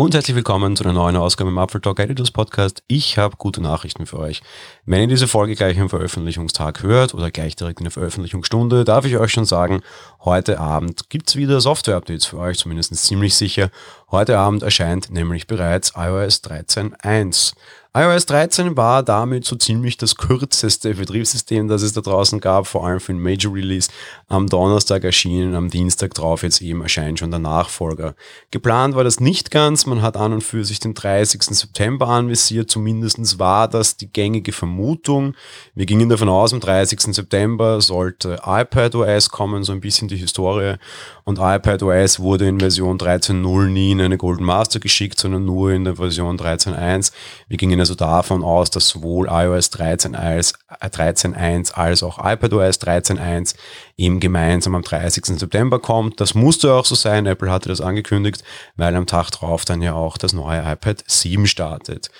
Und herzlich willkommen zu einer neuen Ausgabe im Apfel Talk Editors Podcast. Ich habe gute Nachrichten für euch. Wenn ihr diese Folge gleich am Veröffentlichungstag hört oder gleich direkt in der Veröffentlichungsstunde, darf ich euch schon sagen, heute Abend gibt's wieder Software-Updates für euch, zumindest ziemlich sicher. Heute Abend erscheint nämlich bereits iOS 13.1 iOS 13 war damit so ziemlich das kürzeste Betriebssystem, das es da draußen gab, vor allem für den Major Release. Am Donnerstag erschienen, am Dienstag drauf jetzt eben erscheint schon der Nachfolger. Geplant war das nicht ganz, man hat an und für sich den 30. September anvisiert, zumindest war das die gängige Vermutung. Wir gingen davon aus, am 30. September sollte iPadOS kommen, so ein bisschen die Historie. Und iPadOS wurde in Version 13.0 nie in eine Golden Master geschickt, sondern nur in der Version 13.1. Wir gingen gehen also davon aus, dass sowohl iOS 13.1 als, äh, 13 als auch iPadOS 13.1 eben gemeinsam am 30. September kommt. Das musste auch so sein. Apple hatte das angekündigt, weil am Tag drauf dann ja auch das neue iPad 7 startet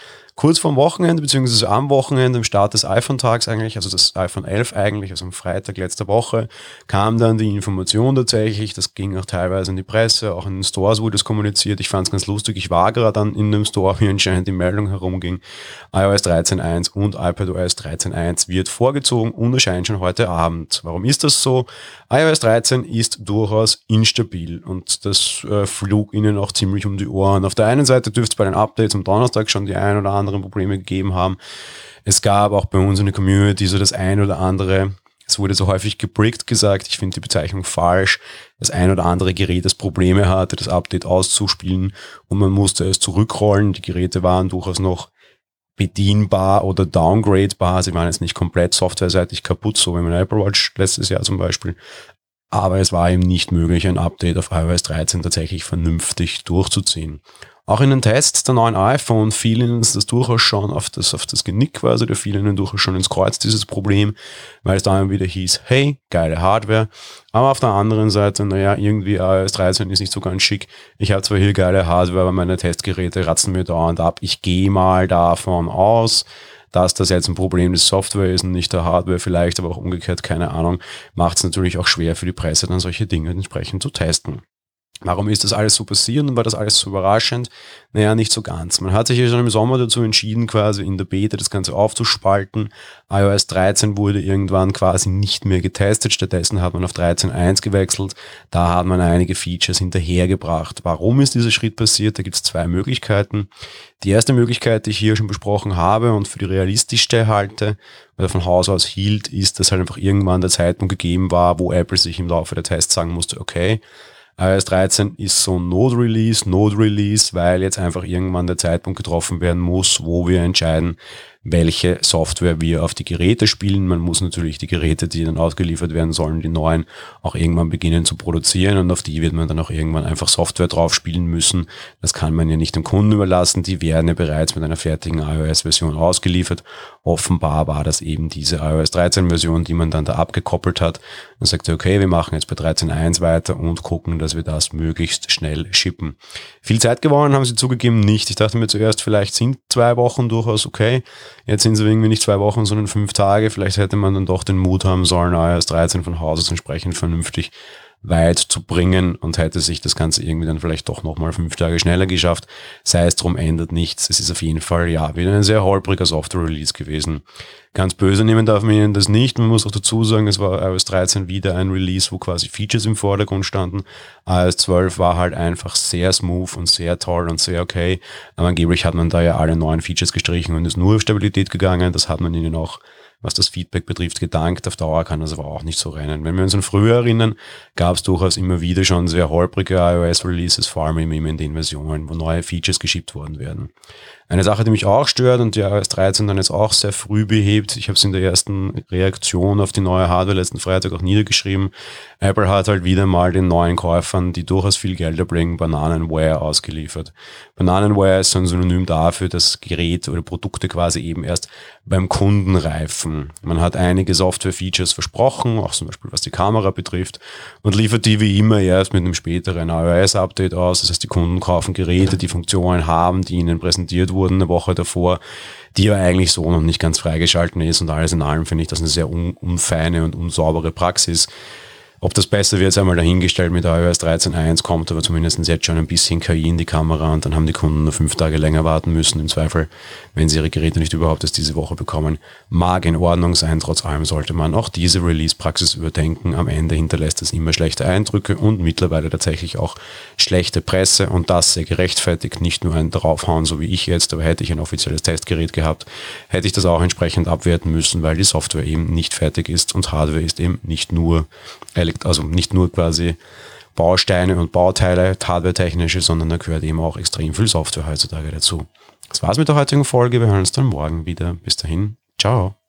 kurz vorm Wochenende, beziehungsweise am Wochenende, am Start des iPhone-Tags eigentlich, also das iPhone 11 eigentlich, also am Freitag letzter Woche, kam dann die Information tatsächlich, das ging auch teilweise in die Presse, auch in den Stores wurde es kommuniziert. Ich fand es ganz lustig, ich war gerade dann in dem Store, wie anscheinend die Meldung herumging, iOS 13.1 und iPadOS 13.1 wird vorgezogen und erscheint schon heute Abend. Warum ist das so? iOS 13 ist durchaus instabil und das äh, flog ihnen auch ziemlich um die Ohren. Auf der einen Seite dürfte es bei den Updates am Donnerstag schon die ein oder andere anderen Probleme gegeben haben. Es gab auch bei uns in der Community so das ein oder andere, es wurde so häufig gebrickt gesagt, ich finde die Bezeichnung falsch, das ein oder andere Gerät, das Probleme hatte, das Update auszuspielen und man musste es zurückrollen. Die Geräte waren durchaus noch bedienbar oder downgradebar. Sie waren jetzt nicht komplett softwareseitig kaputt, so wie mein Apple Watch letztes Jahr zum Beispiel. Aber es war eben nicht möglich, ein Update auf iOS 13 tatsächlich vernünftig durchzuziehen. Auch in den Tests der neuen iPhone fiel ihnen das durchaus schon auf das, auf das Genick quasi, da fiel ihnen durchaus schon ins Kreuz dieses Problem, weil es dann wieder hieß, hey, geile Hardware. Aber auf der anderen Seite, naja, irgendwie iOS 13 ist nicht so ganz schick. Ich habe zwar hier geile Hardware, aber meine Testgeräte ratzen mir dauernd ab. Ich gehe mal davon aus, dass das jetzt ein Problem des Software ist und nicht der Hardware vielleicht, aber auch umgekehrt, keine Ahnung, macht es natürlich auch schwer für die Presse, dann solche Dinge entsprechend zu testen. Warum ist das alles so passiert und war das alles so überraschend? Naja, nicht so ganz. Man hat sich ja schon im Sommer dazu entschieden, quasi in der Beta das Ganze aufzuspalten. iOS 13 wurde irgendwann quasi nicht mehr getestet. Stattdessen hat man auf 13.1 gewechselt. Da hat man einige Features hinterhergebracht. Warum ist dieser Schritt passiert? Da gibt es zwei Möglichkeiten. Die erste Möglichkeit, die ich hier schon besprochen habe und für die realistischste halte, oder von Haus aus hielt, ist, dass halt einfach irgendwann der Zeitpunkt gegeben war, wo Apple sich im Laufe der Tests sagen musste, okay, iOS 13 ist so ein Node-Release, Node-Release, weil jetzt einfach irgendwann der Zeitpunkt getroffen werden muss, wo wir entscheiden, welche Software wir auf die Geräte spielen. Man muss natürlich die Geräte, die dann ausgeliefert werden sollen, die neuen, auch irgendwann beginnen zu produzieren und auf die wird man dann auch irgendwann einfach Software drauf spielen müssen. Das kann man ja nicht dem Kunden überlassen. Die werden ja bereits mit einer fertigen iOS-Version ausgeliefert. Offenbar war das eben diese iOS 13-Version, die man dann da abgekoppelt hat. Dann sagt er, okay, wir machen jetzt bei 13.1 weiter und gucken, dass wir das möglichst schnell shippen. Viel Zeit gewonnen haben sie zugegeben nicht. Ich dachte mir zuerst, vielleicht sind zwei Wochen durchaus okay. Jetzt sind es irgendwie nicht zwei Wochen, sondern fünf Tage. Vielleicht hätte man dann doch den Mut haben sollen, iOS 13 von Haus aus entsprechend vernünftig weit zu bringen und hätte sich das Ganze irgendwie dann vielleicht doch nochmal fünf Tage schneller geschafft. Sei es drum, ändert nichts. Es ist auf jeden Fall, ja, wieder ein sehr holpriger Software-Release gewesen. Ganz böse nehmen darf man ihnen das nicht. Man muss auch dazu sagen, es war iOS 13 wieder ein Release, wo quasi Features im Vordergrund standen. iOS 12 war halt einfach sehr smooth und sehr toll und sehr okay. Aber angeblich hat man da ja alle neuen Features gestrichen und ist nur auf Stabilität gegangen. Das hat man ihnen auch was das Feedback betrifft, gedankt. Auf Dauer kann das aber auch nicht so rennen. Wenn wir uns an früher erinnern, gab es durchaus immer wieder schon sehr holprige iOS-Releases, vor allem eben in den Versionen, wo neue Features geschippt worden werden. Eine Sache, die mich auch stört und die iOS 13 dann jetzt auch sehr früh behebt, ich habe es in der ersten Reaktion auf die neue Hardware letzten Freitag auch niedergeschrieben, Apple hat halt wieder mal den neuen Käufern, die durchaus viel Geld erbringen, Bananenware ausgeliefert. Bananenware ist ein Synonym dafür, dass Geräte oder Produkte quasi eben erst beim Kunden reifen. Man hat einige Software-Features versprochen, auch zum Beispiel was die Kamera betrifft, und liefert die wie immer erst mit einem späteren iOS-Update aus. Das heißt, die Kunden kaufen Geräte, die Funktionen haben, die ihnen präsentiert wurden wurden eine Woche davor, die ja eigentlich so noch nicht ganz freigeschalten ist und alles in allem finde ich das eine sehr un unfeine und unsaubere Praxis. Ob das besser wird, ist einmal dahingestellt mit iOS 13.1, kommt aber zumindest jetzt schon ein bisschen KI in die Kamera und dann haben die Kunden nur fünf Tage länger warten müssen. Im Zweifel, wenn sie ihre Geräte nicht überhaupt erst diese Woche bekommen, mag in Ordnung sein. Trotz allem sollte man auch diese Release-Praxis überdenken. Am Ende hinterlässt es immer schlechte Eindrücke und mittlerweile tatsächlich auch schlechte Presse und das sehr gerechtfertigt. Nicht nur ein draufhauen, so wie ich jetzt, aber hätte ich ein offizielles Testgerät gehabt, hätte ich das auch entsprechend abwerten müssen, weil die Software eben nicht fertig ist und Hardware ist eben nicht nur also nicht nur quasi Bausteine und Bauteile, hardware-technische, sondern da gehört eben auch extrem viel Software heutzutage dazu. Das war's mit der heutigen Folge. Wir hören uns dann morgen wieder. Bis dahin. Ciao.